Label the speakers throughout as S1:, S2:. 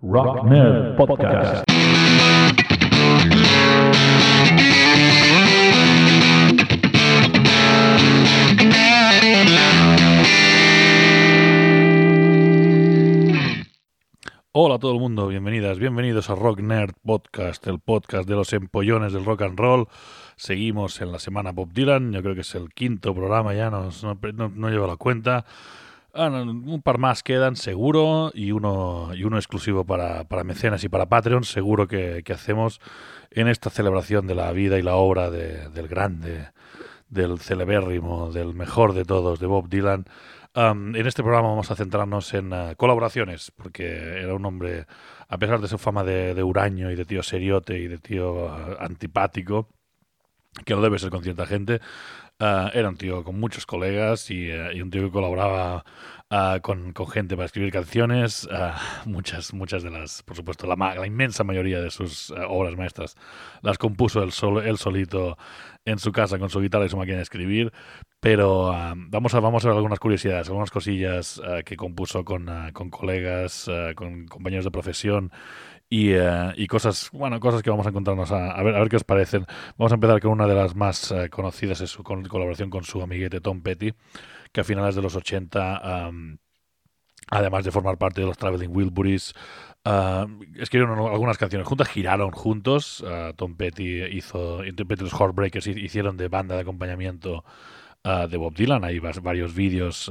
S1: Rock Nerd Podcast. Hola a todo el mundo, bienvenidas, bienvenidos a Rock Nerd Podcast, el podcast de los empollones del rock and roll. Seguimos en la semana Bob Dylan, yo creo que es el quinto programa ya, no, no, no llevo la cuenta. Ah, un par más quedan, seguro, y uno, y uno exclusivo para, para mecenas y para Patreon, seguro que, que, hacemos en esta celebración de la vida y la obra de, del grande, del celebérrimo, del mejor de todos, de Bob Dylan. En este programa vamos a centrarnos en uh, colaboraciones, porque era un hombre, a pesar de su fama de, de huraño y de tío seriote y de tío uh, antipático, que lo debe ser con cierta gente, Uh, era un tío con muchos colegas y, uh, y un tío que colaboraba uh, con, con, gente para escribir canciones. muchas, muchas de las, por supuesto, la, la inmensa mayoría de sus obras maestras las compuso él, solo, él solito en su casa con su guitarra y su máquina de escribir. Pero vamos, a, vamos a ver algunas curiosidades, algunas cosillas que compuso con, con colegas, con compañeros de profesión y, uh, y, cosas, bueno, cosas que vamos a encontrarnos a, a, ver, a ver qué os parecen. Vamos a empezar con una de las más uh, conocidas, es su con, colaboración con su amiguete Tom Petty, que a finales de los 80, um, además de formar parte de los Traveling Wilburys, uh, escribieron algunas canciones juntas, giraron juntos. Tom Petty hizo, Tom Petty los Heartbreakers hicieron de banda de acompañamiento de Bob Dylan. Hay varios vídeos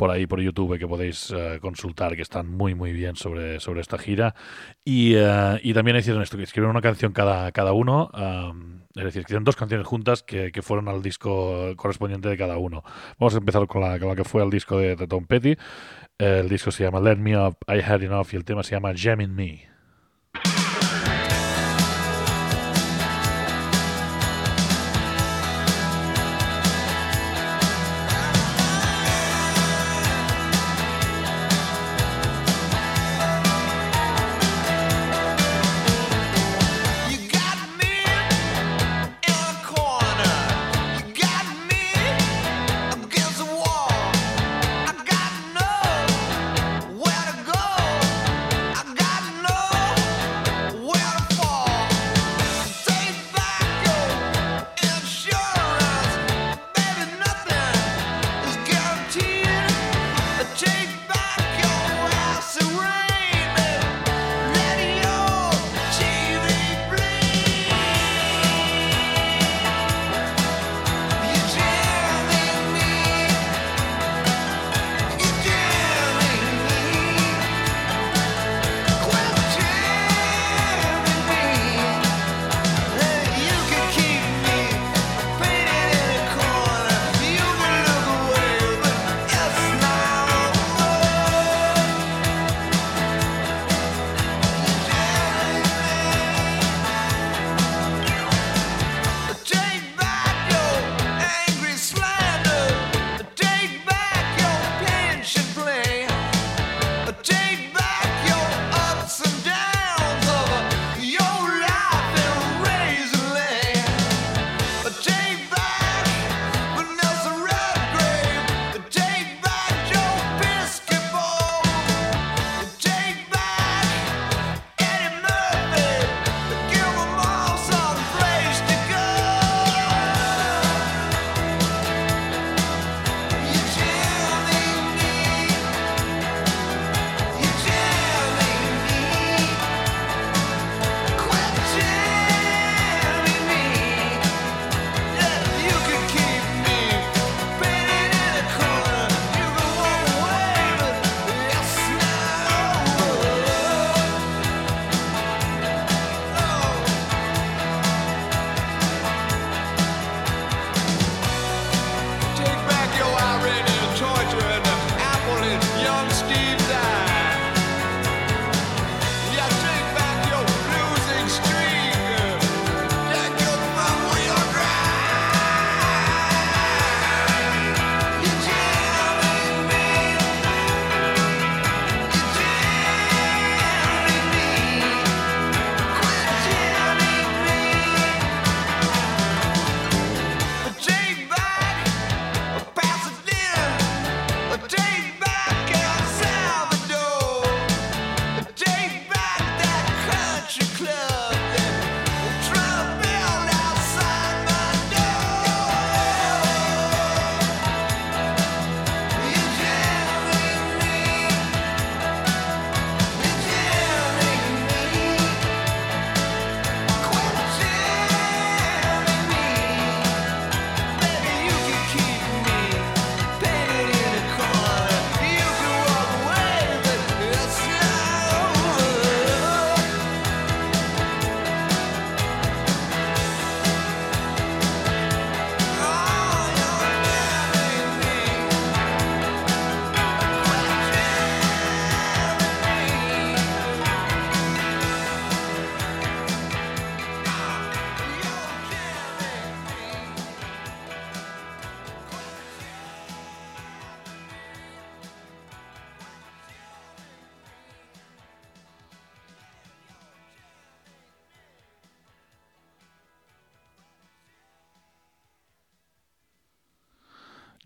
S1: por ahí por YouTube que podéis uh, consultar, que están muy muy bien sobre, sobre esta gira. Y, uh, y también hicieron esto, que escribieron una canción cada, cada uno, um, es decir, hicieron dos canciones juntas que, que, fueron al disco correspondiente de cada uno. Vamos a empezar con la, con la que fue al disco de, de Tom Petty. El disco se llama Let Me Up, I Had Enough y el tema se llama Jam in Me.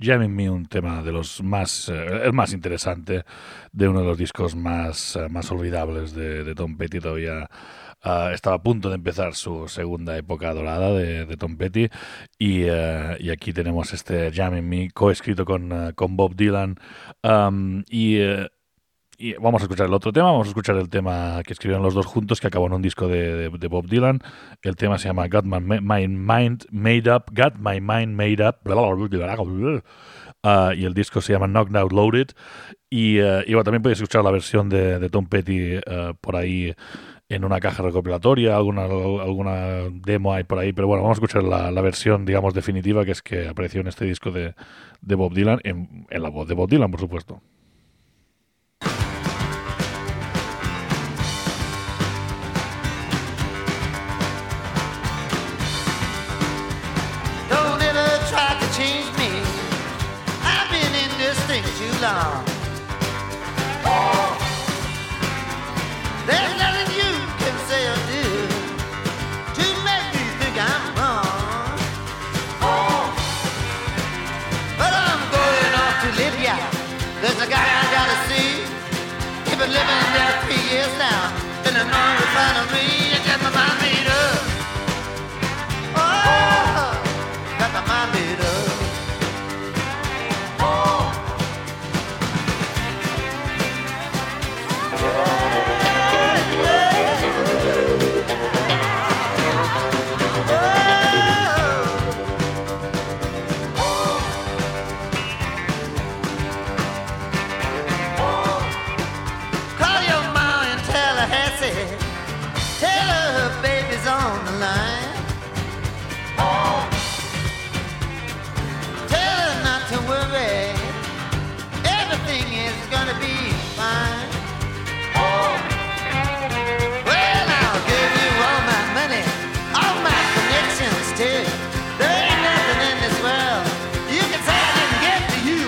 S1: Jamming Me, un tema de los más, el más interesante de uno de los discos más, más olvidables de, Tom Petty. Todavía estaba a punto de empezar su segunda época dorada de, Tom Petty y, aquí tenemos este Jamming Me coescrito con, con Bob Dylan y y vamos a escuchar el otro tema, vamos a escuchar el tema que escribieron los dos juntos, que acabó en un disco de, Bob Dylan. El tema se llama Got My, Mind Made Up, Got My Mind Made Up. Uh, y el disco se llama Knocked Out Loaded. Y, uh, también podéis escuchar la versión de, Tom Petty uh, por ahí en una caja recopilatoria, alguna, alguna demo hay por ahí, pero bueno, vamos a escuchar la, la versión, digamos, definitiva, que es que apareció en este disco de, de Bob Dylan, en, en la voz de Bob Dylan, por supuesto.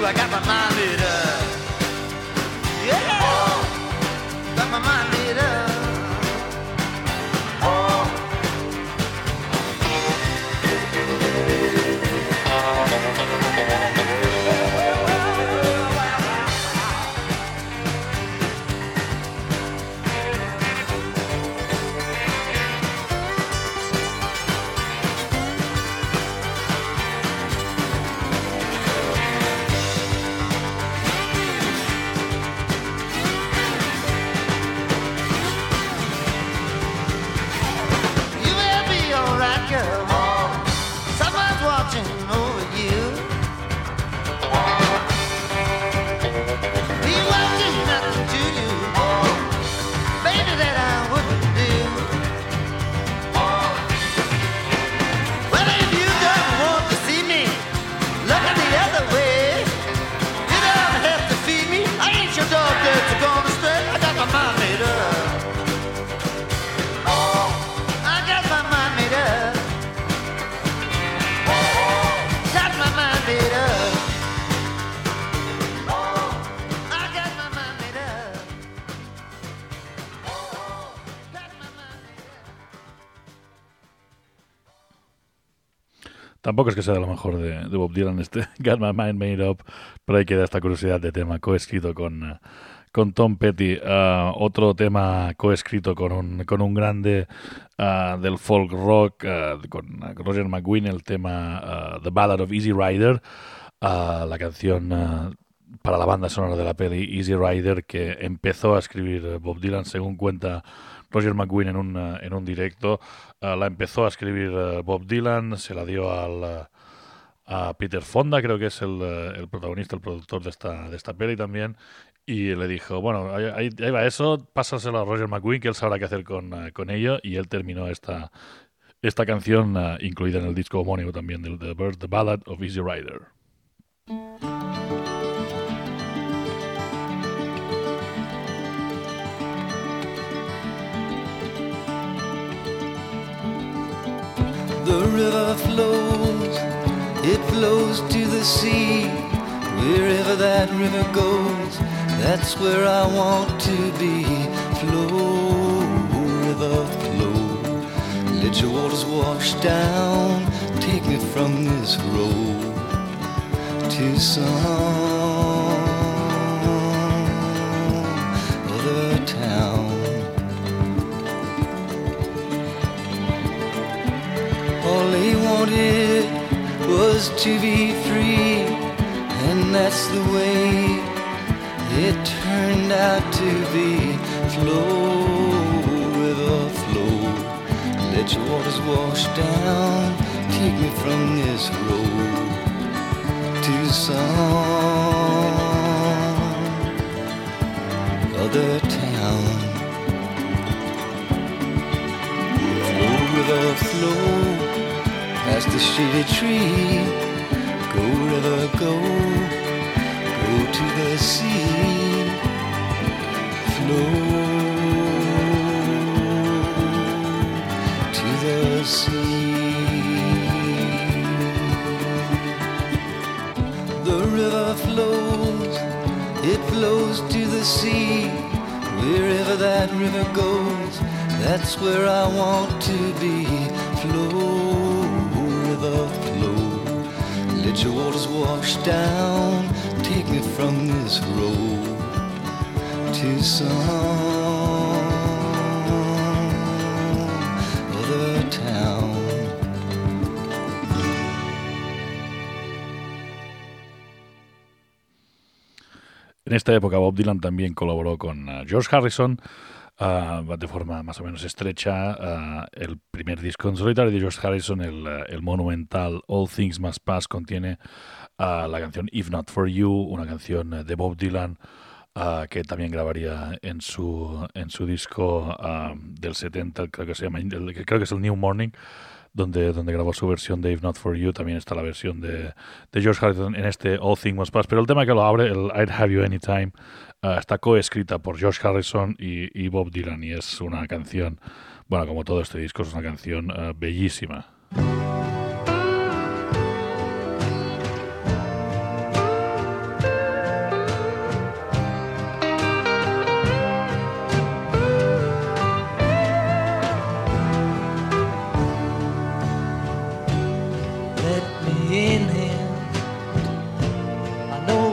S2: I got my mind.
S1: Tampoco es que sea lo mejor de, Bob Dylan este Got My Mind Made Up, pero ahí queda esta curiosidad de tema coescrito con, con Tom Petty. Ah, otro tema coescrito con un, con un grande ah, del folk rock, ah, con Roger McGuinn, el tema The Ballad of Easy Rider, la canción para la banda sonora de la peli Easy Rider que empezó a escribir Bob Dylan según cuenta Roger McGuinn en un, en un directo. Eh, la empezó a escribir eh, Bob Dylan, se la dio al, eh, a Peter Fonda, creo que es el, el, protagonista, el productor de esta, de esta peli también, y le dijo, bueno, ahí, ahí va eso, pásaselo a Roger McGuinn, que él sabrá qué hacer con, con ello, y él terminó esta, esta canción incluida en el disco homónimo también del The Bird, The Ballad of Easy Rider.
S2: The river flows, it flows to the sea. Wherever that river goes, that's where I want to be. Flow, river, flow. Let your waters wash down, take me from this road
S3: to some All he wanted was to be free, and that's the way it turned out to be. Flow, river, flow, let your waters wash down, take me from this road to some other town. Flow, river, flow, past the shady tree. Go, river, go,
S1: En esta época Bob Dylan también colaboró con eh, George Harrison ah, de forma más o menos estrecha. ah, el primer disco en solitario de George Harrison, el, eh, monumental All Things Must Pass, contiene la canción If Not For You, una canción eh, de Bob Dylan ah, que también grabaría en su, en su disco ah, del 70, creo que se llama, creo que es el New Morning. Donde, donde grabó su versión de If Not For You, también está la versión de, de George Harrison en este All Things Must Pass. Pero el tema que lo abre, el I'd Have You Anytime, ah, está coescrita por George Harrison y, y Bob Dylan y es una canción, bueno, como todo este disco, es una canción bellísima.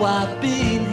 S3: I've been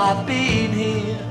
S3: I've been here.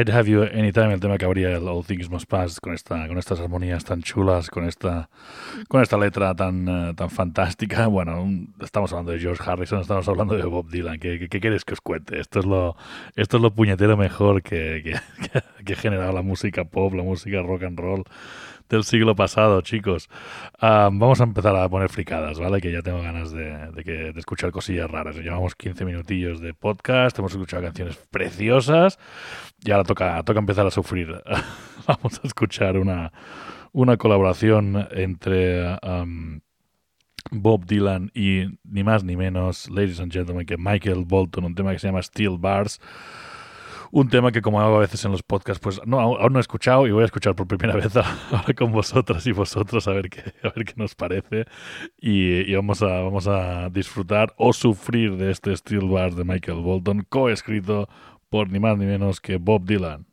S4: I'd Have You Anytime, el tema que habría el All Things Must Pass, con, esta, con estas armonías tan chulas, con esta, letra tan, eh, tan fantástica. Bueno, estamos hablando de George Harrison, estamos hablando de Bob Dylan. ¿Qué, qué, queréis que os cuente? Esto es lo, esto es lo puñetero mejor que, que, que ha generado la música pop, la música rock and roll del siglo pasado, chicos. Vamos a empezar a poner fricadas, ¿vale? Que ya tengo ganas de, que, escuchar cosillas raras. Llevamos 15 minutillos de podcast, hemos escuchado canciones preciosas y ahora toca, toca empezar a sufrir. vamos a escuchar una, una colaboración entre Bob Dylan y ni más ni menos, ladies and gentlemen, que Michael Bolton, un tema que se llama Steel Bars. Un tema que como hago a veces en los podcasts, pues no, aún no he escuchado y voy a escuchar por primera vez ahora con vosotras y vosotros a ver qué, a ver qué nos parece. Y, vamos, a, vamos a disfrutar o sufrir de este Steel Bars de Michael Bolton, coescrito por ni más ni menos que Bob Dylan.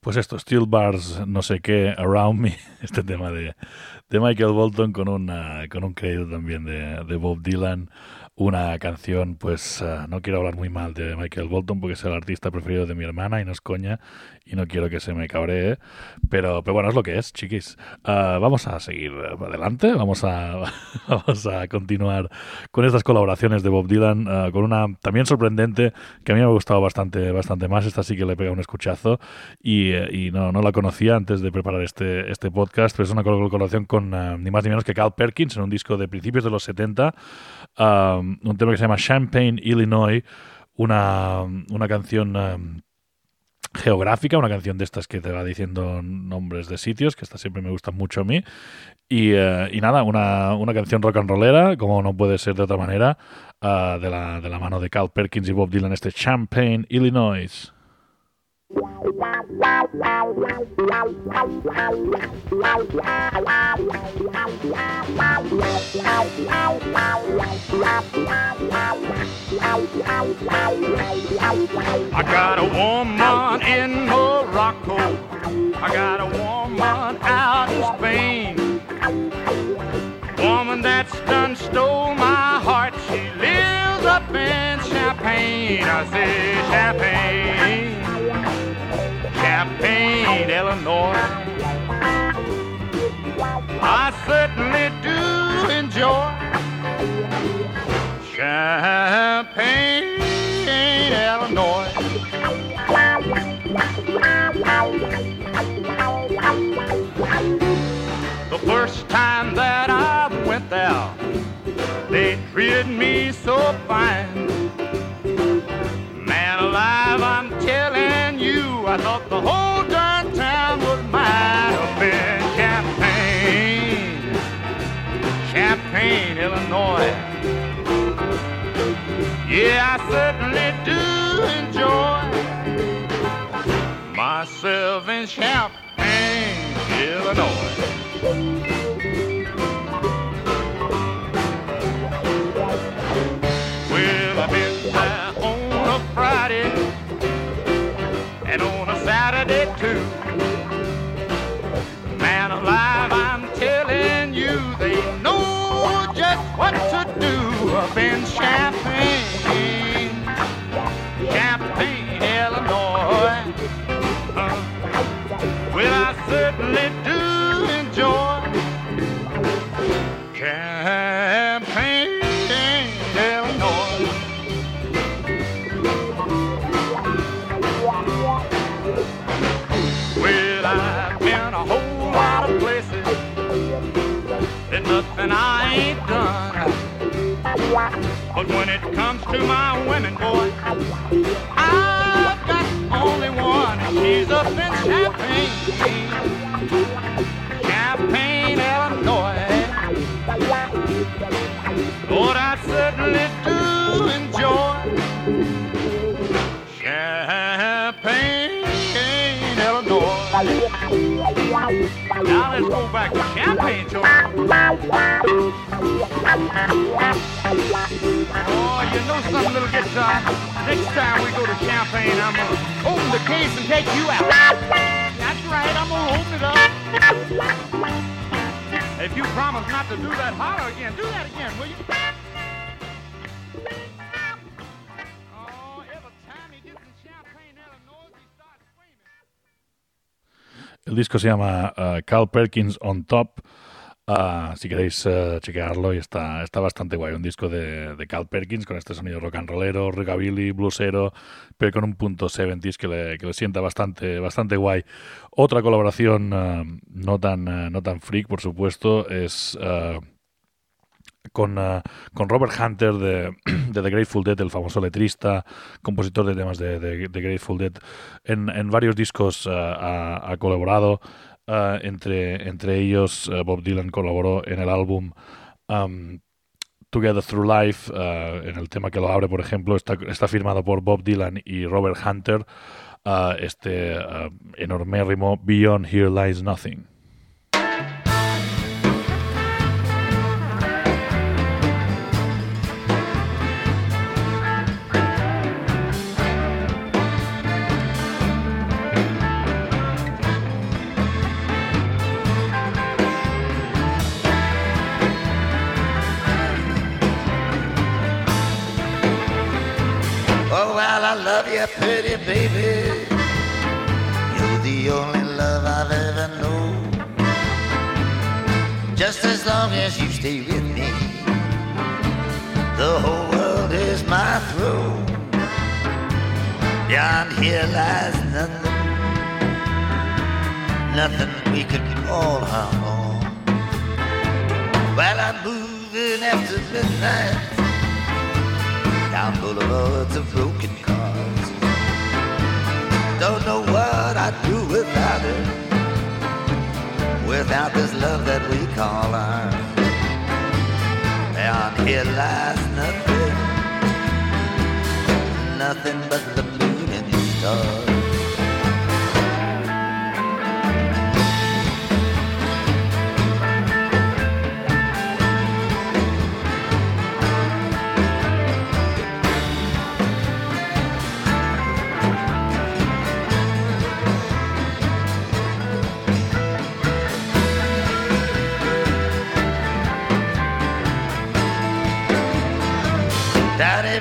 S4: Pues esto, Steel Bars, no sé qué, Around Me, este tema de, de Michael Bolton con, una, con un crédito también de, de Bob Dylan.
S1: Una canción, pues eh, no quiero hablar muy mal de Michael Bolton porque es el artista preferido de mi hermana y no es coña y no quiero que se me cabree, pero, pero bueno, es lo que es, chiquis. Ah, vamos a seguir adelante, vamos a, vamos a continuar con estas colaboraciones de Bob Dylan, ah, con una también sorprendente que a mí me ha gustado bastante, bastante más, esta sí que le pega un escuchazo y, y no, no la conocía antes de preparar este, este podcast, pero es una colaboración con ni más ni menos que Carl Perkins en un disco de principios de los 70, ah, un tema que se llama Champaign, Illinois, una, una canción... ah, geográfica, una canción de estas que te va diciendo nombres de sitios, que estas siempre me gustan mucho a mí. Y, eh, y nada, una, una canción rock and rollera, como no puede ser de otra manera, ah, de, la, de la mano de Carl Perkins y Bob Dylan, este Champaign, Illinois.
S5: I got a woman in Morocco. I got a woman out in Spain. Woman that's done stole my heart. She lives up in Champagne. I say Champagne, Champaign, Illinois. I certainly do enjoy Champagne, Illinois. The first time that I went there, they treated me so fine. I thought the whole darn town was mine up in Champaign, Champaign, Illinois. Yeah, I certainly do enjoy myself in Champaign, Illinois. Well, I've been there on a Friday Saturday too. Man alive, I'm telling you, they know just what to do up in Champaign, Champaign, Illinois. Uh, well, I certainly to my women, boy, I've got only one, and she's up in Champaign, Now let's go back to Champagne, children. Oh, you know something, little guitar? Next time we go to Champagne, I'm gonna open the case and take you out. That's right, I'm gonna open it up. If you promise not to do that, holler again. Do that again, will you?
S1: El disco se llama uh, Carl Perkins on Top. Ah, si queréis eh, chequearlo, y está, está bastante guay. Un disco de, Carl Perkins con este sonido rock and rollero, rockabilly, bluesero, pero con un punto 70s que le, que le sienta bastante, bastante guay. Otra colaboración eh, no, tan, eh, no tan freak, por supuesto, es eh, con, eh, con Robert Hunter de, de The Grateful Dead, el famoso letrista, compositor de temas de, de Grateful Dead. En, en varios discos eh, ha, colaborado. eh, entre, entre ellos, Bob Dylan colaboró en el álbum um, Together Through Life. en el tema que lo abre, por ejemplo, está, está firmado por Bob Dylan y Robert Hunter. este enormérrimo Beyond Here Lies Nothing.
S2: You, pretty baby. You're the only love I've ever known. Just as long as you stay with me, the whole world is my throne. Beyond here lies nothing, nothing we could call our own. While I'm moving after midnight down boulevards of broken. Don't know what I'd do without it, without this love that we call ours. Beyond here lies nothing, nothing but the moon and the stars.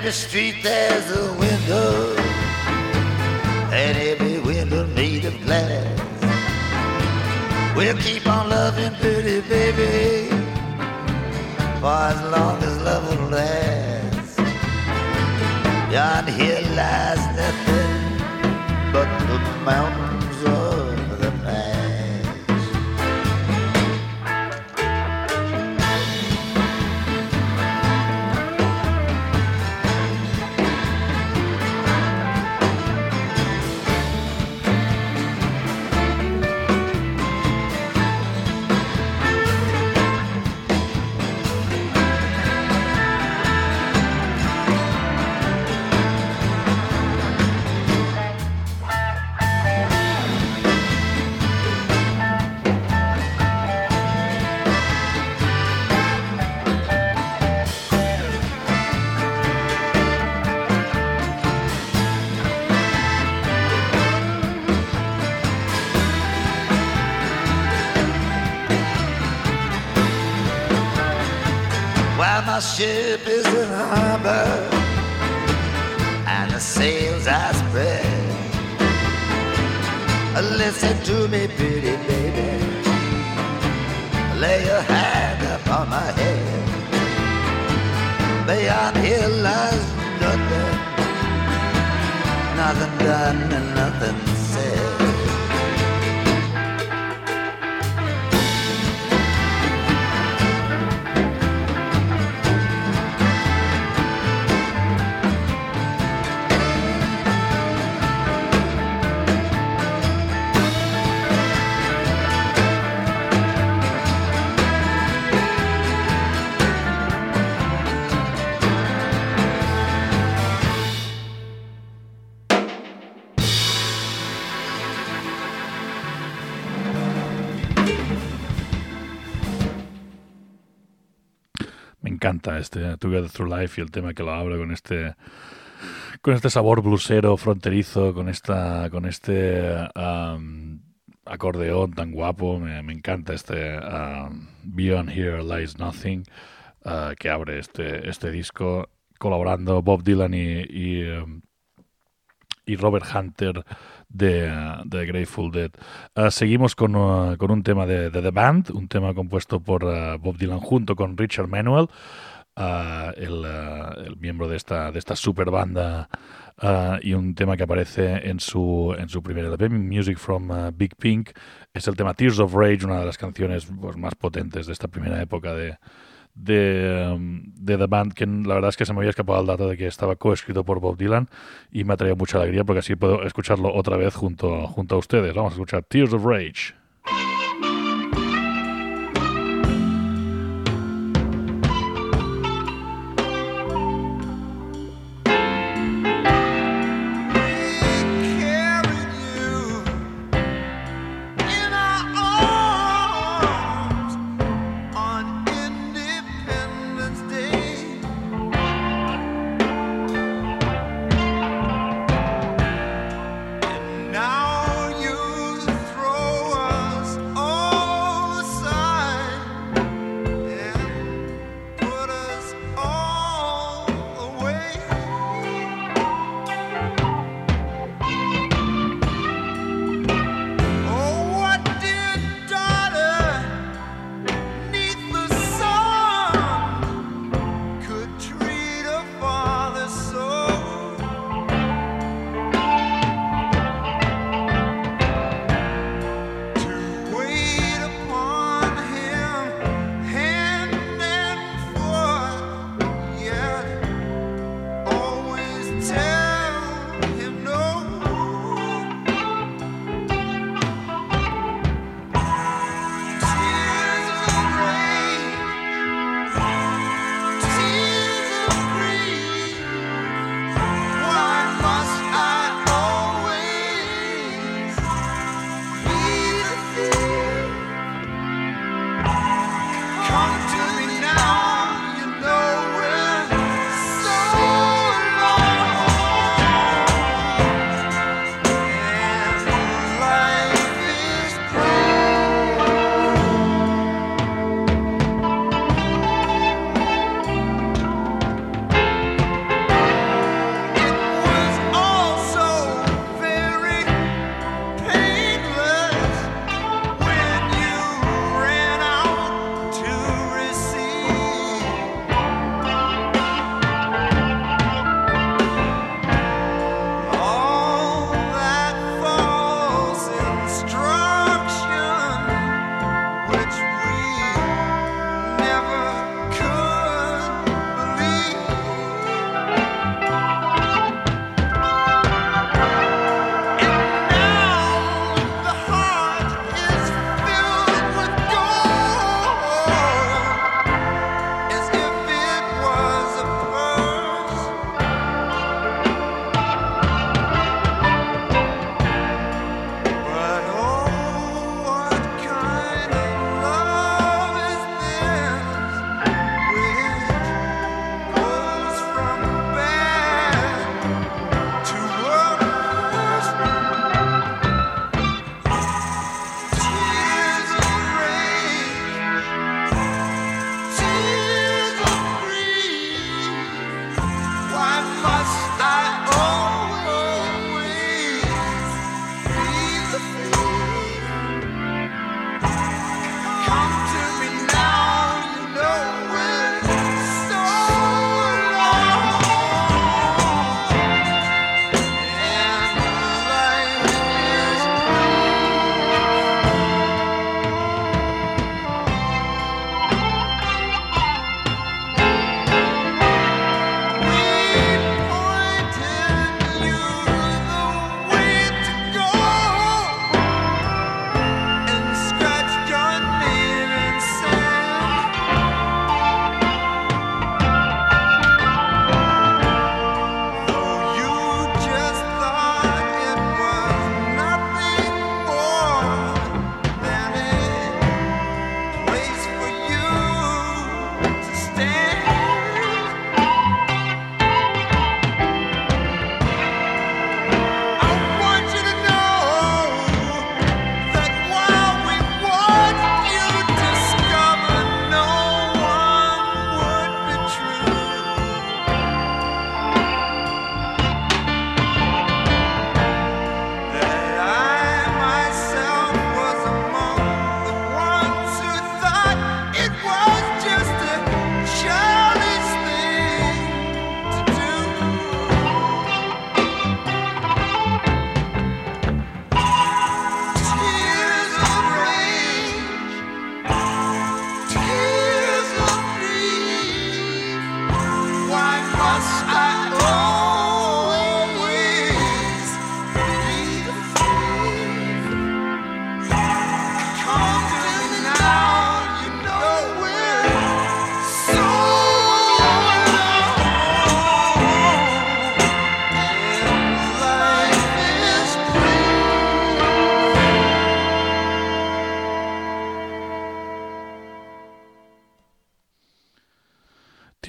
S2: Down every street there's a window, and every window made of glass. We'll keep on loving pretty baby for as long as love will last. Beyond here lies nothing but the mountains
S1: Yeah. Together Through Life y el tema que lo abre con este con este sabor blusero fronterizo, con esta con este am, acordeón tan guapo. Me, encanta este am, Beyond Here Lies Nothing ah, que abre este este disco colaborando Bob Dylan y, y, y Robert Hunter de, de Grateful Dead. Ah, seguimos con, uh, con un tema de, The Band, un tema compuesto por uh, Bob Dylan junto con Richard Manuel, uh, el, miembro de esta, de esta super banda, uh, y un tema que aparece en su, en su primer LP, Music from uh, Big Pink. Es el tema Tears of Rage, una de las canciones pues, más potentes de esta primera época de, de, um, de The Band, que la verdad es que se me había escapado el dato de que estaba coescrito por Bob Dylan y me ha traído mucha alegría porque así puedo escucharlo otra vez junto, junto a ustedes. Vamos a escuchar Tears of Rage.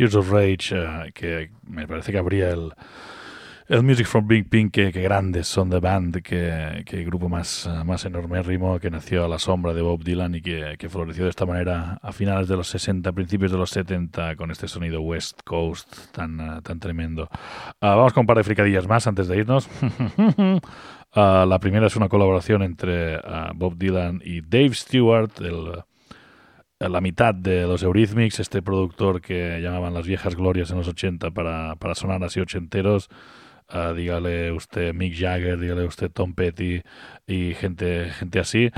S1: Tears of Rage, eh, que me parece que habría el, el Music from Big Pink, que, que grandes son The Band, que, que grupo más, eh, más enormérrimo, que nació a la sombra de Bob Dylan y que, que floreció de esta manera a finales de los 60, principios de los 70, con este sonido West Coast tan, eh, tan tremendo. Ah, vamos con un par de fricadillas más antes de irnos. Ah, la primera es una colaboración entre ah, Bob Dylan y Dave Stewart, el, la mitad de los Eurythmics, este productor que llamaban las viejas glorias en los 80 para, para sonar así ochenteros. Ah, dígale usted Mick Jagger, dígale usted Tom Petty y gente, gente así.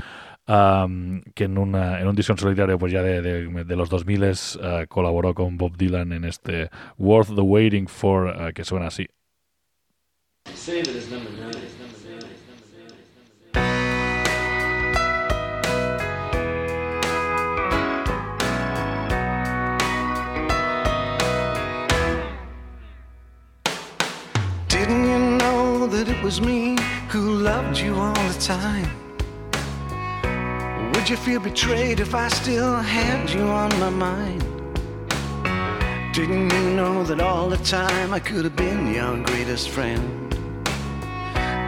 S1: que en, una, en un disco solitario pues ya de, de- de los 2000 uh, colaboró con Bob Dylan en este Worth the Waiting For ah, que suena así.
S6: Didn't you know that it was me who loved you all the time? Would you feel betrayed if I still had you on my mind? Didn't you know that all the time I could have been your greatest friend?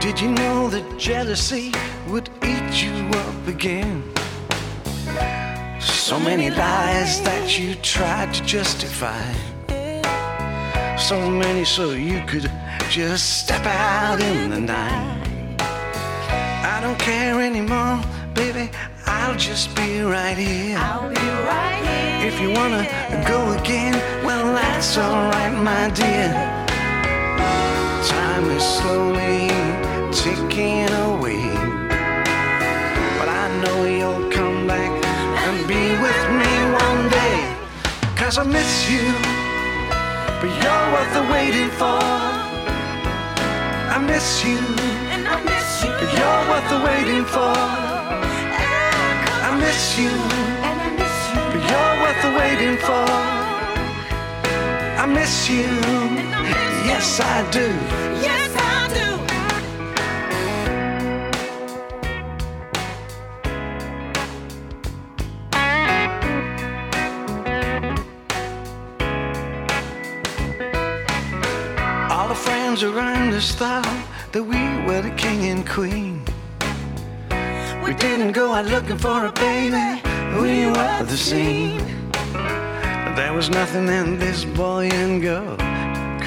S6: Did you know that jealousy would eat you up again? So many lies that you tried to justify. So many so you could just step out in the night. I don't care anymore, baby. I'll just be right here.
S3: I'll be right here.
S6: If you wanna go again, well, that's alright, my dear. Time is slowly ticking away. But I know you'll come back and be with me one day. Cause I miss you, but you're worth the waiting for. I miss you,
S3: And I miss you.
S6: but you're worth the waiting for. I miss you.
S3: And I miss you.
S6: But you're worth the waiting for. I miss you. Yes, I do.
S3: Yes, I do.
S6: All the friends around thought that we were the king and queen. We didn't go out looking for a baby, we were the scene. There was nothing that this boy and girl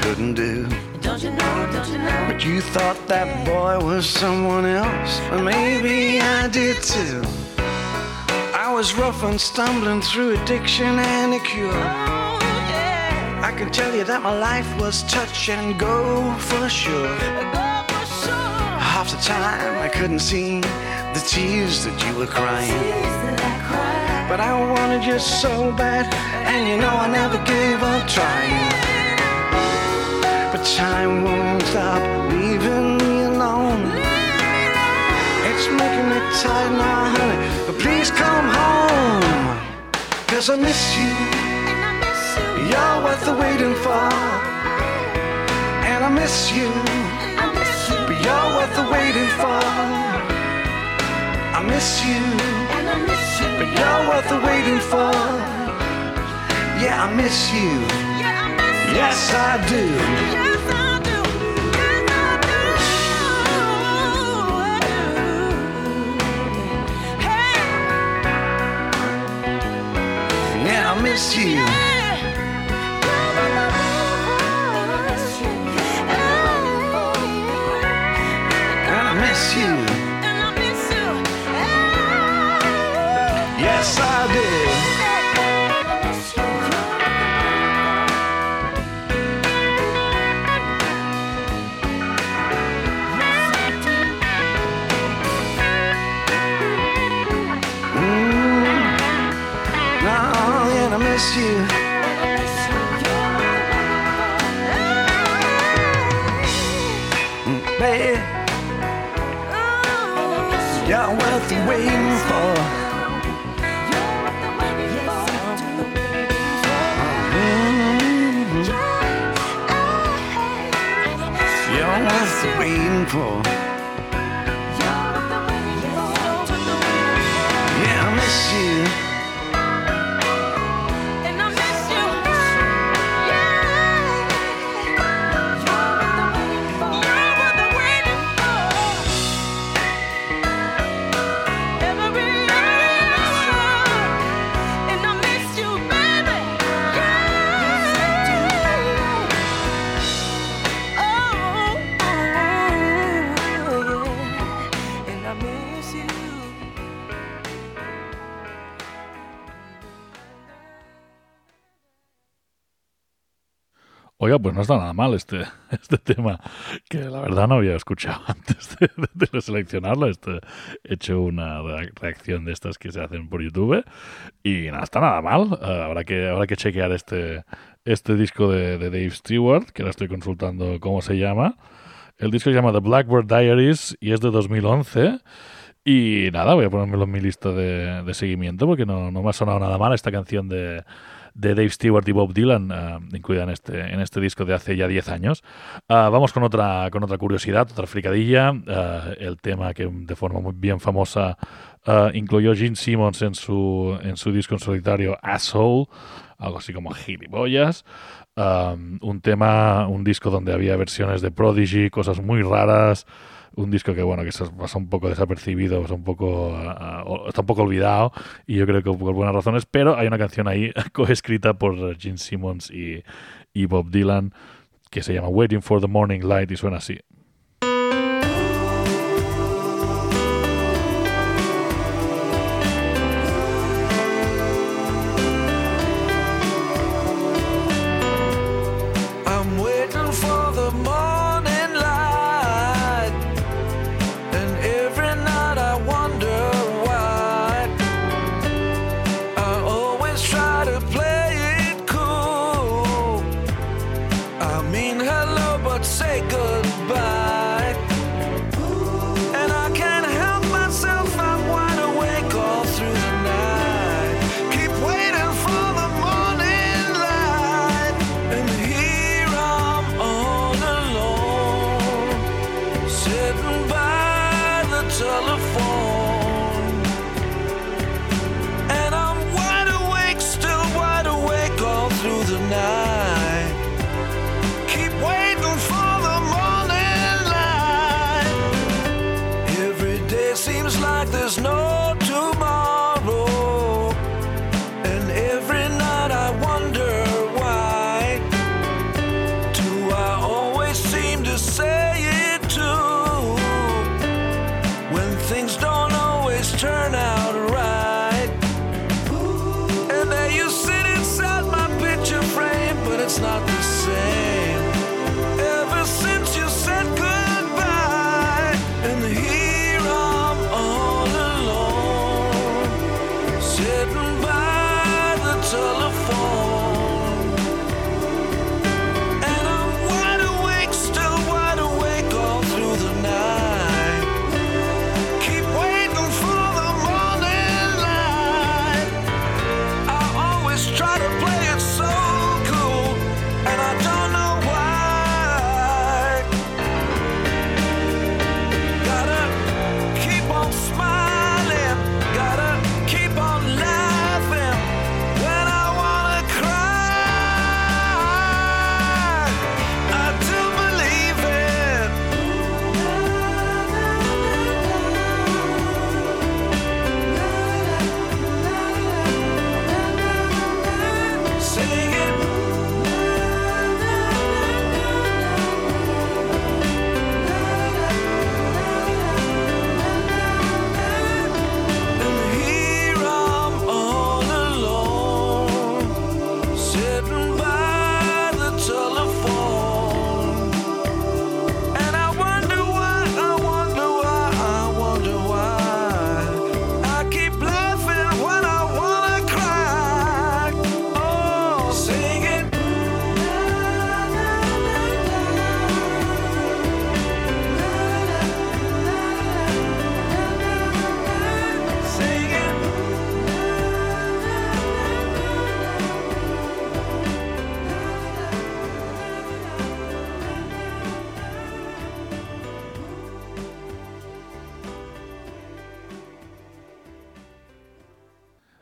S6: couldn't do.
S3: Don't you know? Don't you know?
S6: But you thought that boy was someone else. Well, maybe I did too. I was rough and stumbling through addiction and a cure. I can tell you that my life was touch and go for sure. Half the time I couldn't see the tears that you were crying. But I wanted you so bad, and you know I never gave up trying. But time won't stop leaving me alone. It's making me tired now, honey. But please come home. Cause I miss you. You're worth the waiting for. And I miss you.
S3: I miss you.
S6: But you're worth the waiting for. I miss you.
S3: And I miss you.
S6: But you're worth the waiting for. Yeah, I miss you.
S3: Yeah, I miss you.
S6: Yes, I do.
S3: Yes, I do. I do. Hey.
S6: Miss you. And I miss you. Yes, I do. Oh, I miss you. Mm. You're worth the waiting for. You're worth waiting for.
S7: Pues no está nada mal este, este tema, que la verdad no había escuchado antes de, seleccionarlo. Este, he hecho una re- reacción de estas que se hacen por YouTube y no está nada mal. Eh, habrá, que, habrá que chequear este, este disco de, de Dave Stewart, que ahora estoy consultando cómo se llama. El disco se llama The Blackbird Diaries y es de 2011. Y nada, voy a ponérmelo en mi lista de, de seguimiento porque no, no me ha sonado nada mal esta canción de, de Dave Stewart y Bob Dylan, eh, incluida en este, en este disco de hace ya 10 años. Ah, vamos con otra, con otra curiosidad, otra fricadilla. Ah, el tema que de forma muy bien famosa ah, incluyó Gene Simmons en su, en su disco en solitario Asshole, algo así como gilipollas. Um, un tema, un disco donde había versiones de Prodigy, cosas muy raras. Un disco que, bueno, que pasa un poco desapercibido, pasa un poco, ah, o- está un poco olvidado, y yo creo que por buenas razones, pero hay una canción ahí coescrita por Gene Simmons y, y Bob Dylan que se llama Waiting for the Morning Light y suena así.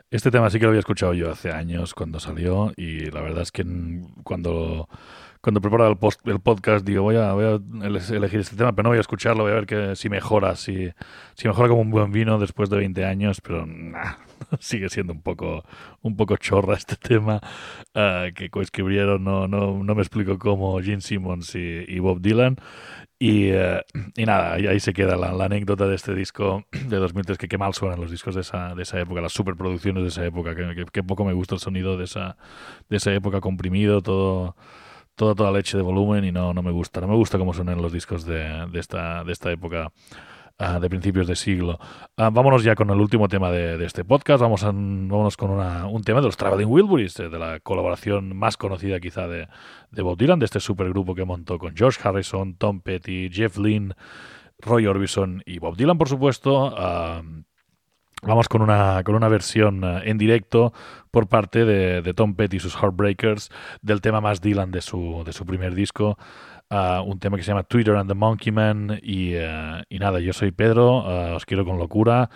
S7: Este tema sí que lo había escuchado yo hace años cuando salió y la verdad es que cuando, cuando preparaba el, post- el podcast digo voy a, elegir este tema pero no voy a escucharlo, voy a ver que si mejora, si, mejora como un buen vino después de 20 años, pero nah, sigue siendo un poco, un poco chorra este tema ah, que coescribieron, no, no, no me explico cómo Gene Simmons y, Bob Dylan. Y, eh, y nada, ahí, se queda la, anécdota de este disco de 2003, que qué mal suenan los discos de esa, de esa época, las superproducciones de esa época, que- que poco me gusta el sonido de esa, de esa época comprimido, todo,
S1: toda, toda leche de volumen y no, no me gusta. No me gusta cómo suenan los discos de, de esta, de esta época ah, de principios de siglo. Ah, vámonos ya con el último tema de, de este podcast. Vamos a, vámonos con una- un tema de los Traveling Wilburys, eh, de la colaboración más conocida quizá de, de Bob Dylan, de este supergrupo que montó con George Harrison, Tom Petty, Jeff Lynne, Roy Orbison y Bob Dylan, por supuesto. Ah, Vamos con una, con una versión eh, en directo por parte de, Tom Petty y sus Heartbreakers del tema más Dylan de su, de su primer disco. ah, un tema que se llama Twitter and the Monkey Man. Y, eh, y nada, yo soy Pedro, ah, os quiero con locura.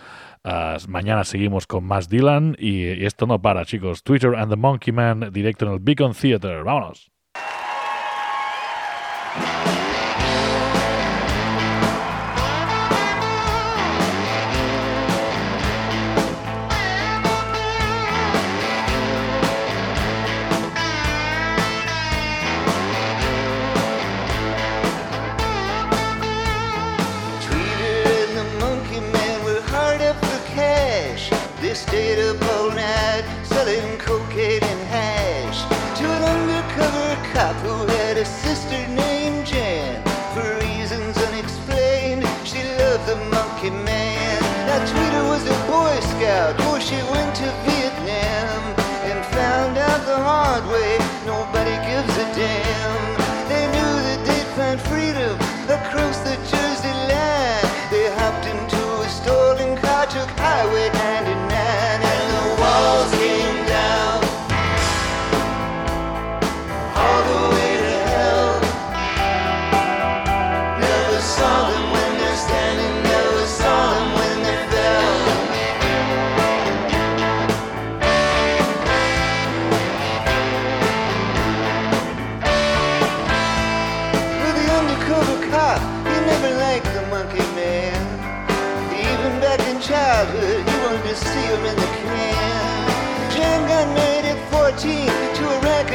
S1: Ah, mañana seguimos con más Dylan y esto no para, chicos. Twitter and the Monkey Man directo en el Beacon Theater. Vámonos.
S4: Up all night selling cocaine and hash to an undercover cop who had a sister named Jan. For reasons unexplained, she loved the monkey man. Now Tweeter was a Boy Scout before she went to Vietnam and found out the hard way. Nobody gives a damn.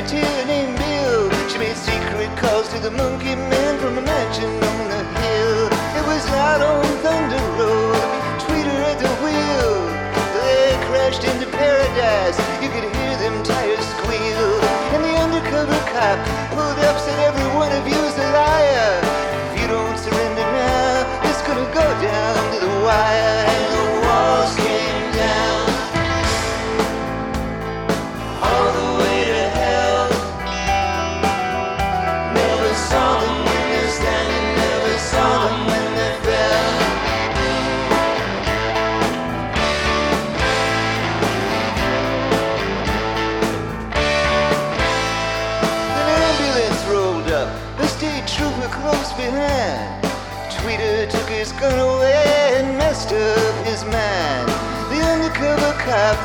S4: tuning bill, which made secret calls to the moon.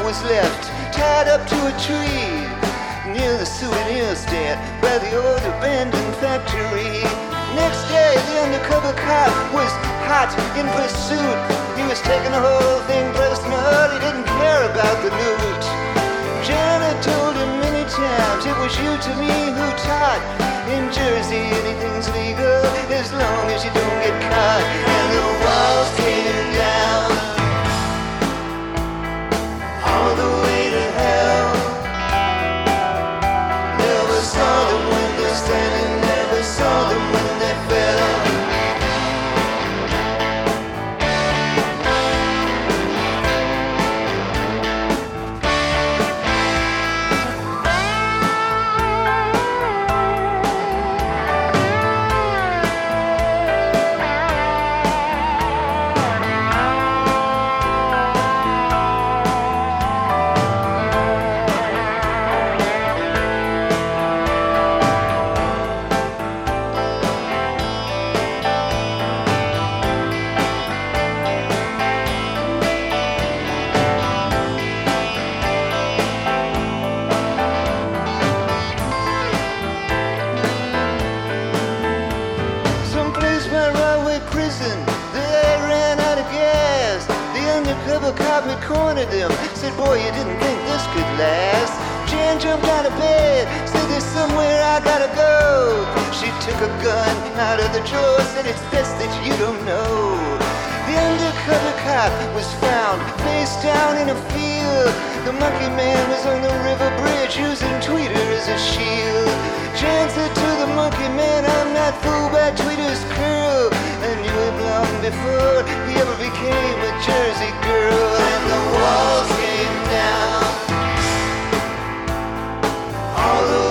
S4: Was left tied up to a tree near the souvenir stand by the old abandoned factory. Next day, the undercover cop was hot in pursuit. He was taking the whole thing personal. He didn't care about the loot. Janet told him many times it was you to me who taught. In Jersey, anything's legal as long as you don't get caught. Took a gun out of the drawer, said, it's best that you don't know. The undercover cop was found face down in a field. The monkey man was on the river bridge using Tweeter as a shield. Jan said to the monkey man, I'm not fooled by Tweeter's curl. I knew him long before he ever became a Jersey girl. And the walls came down all the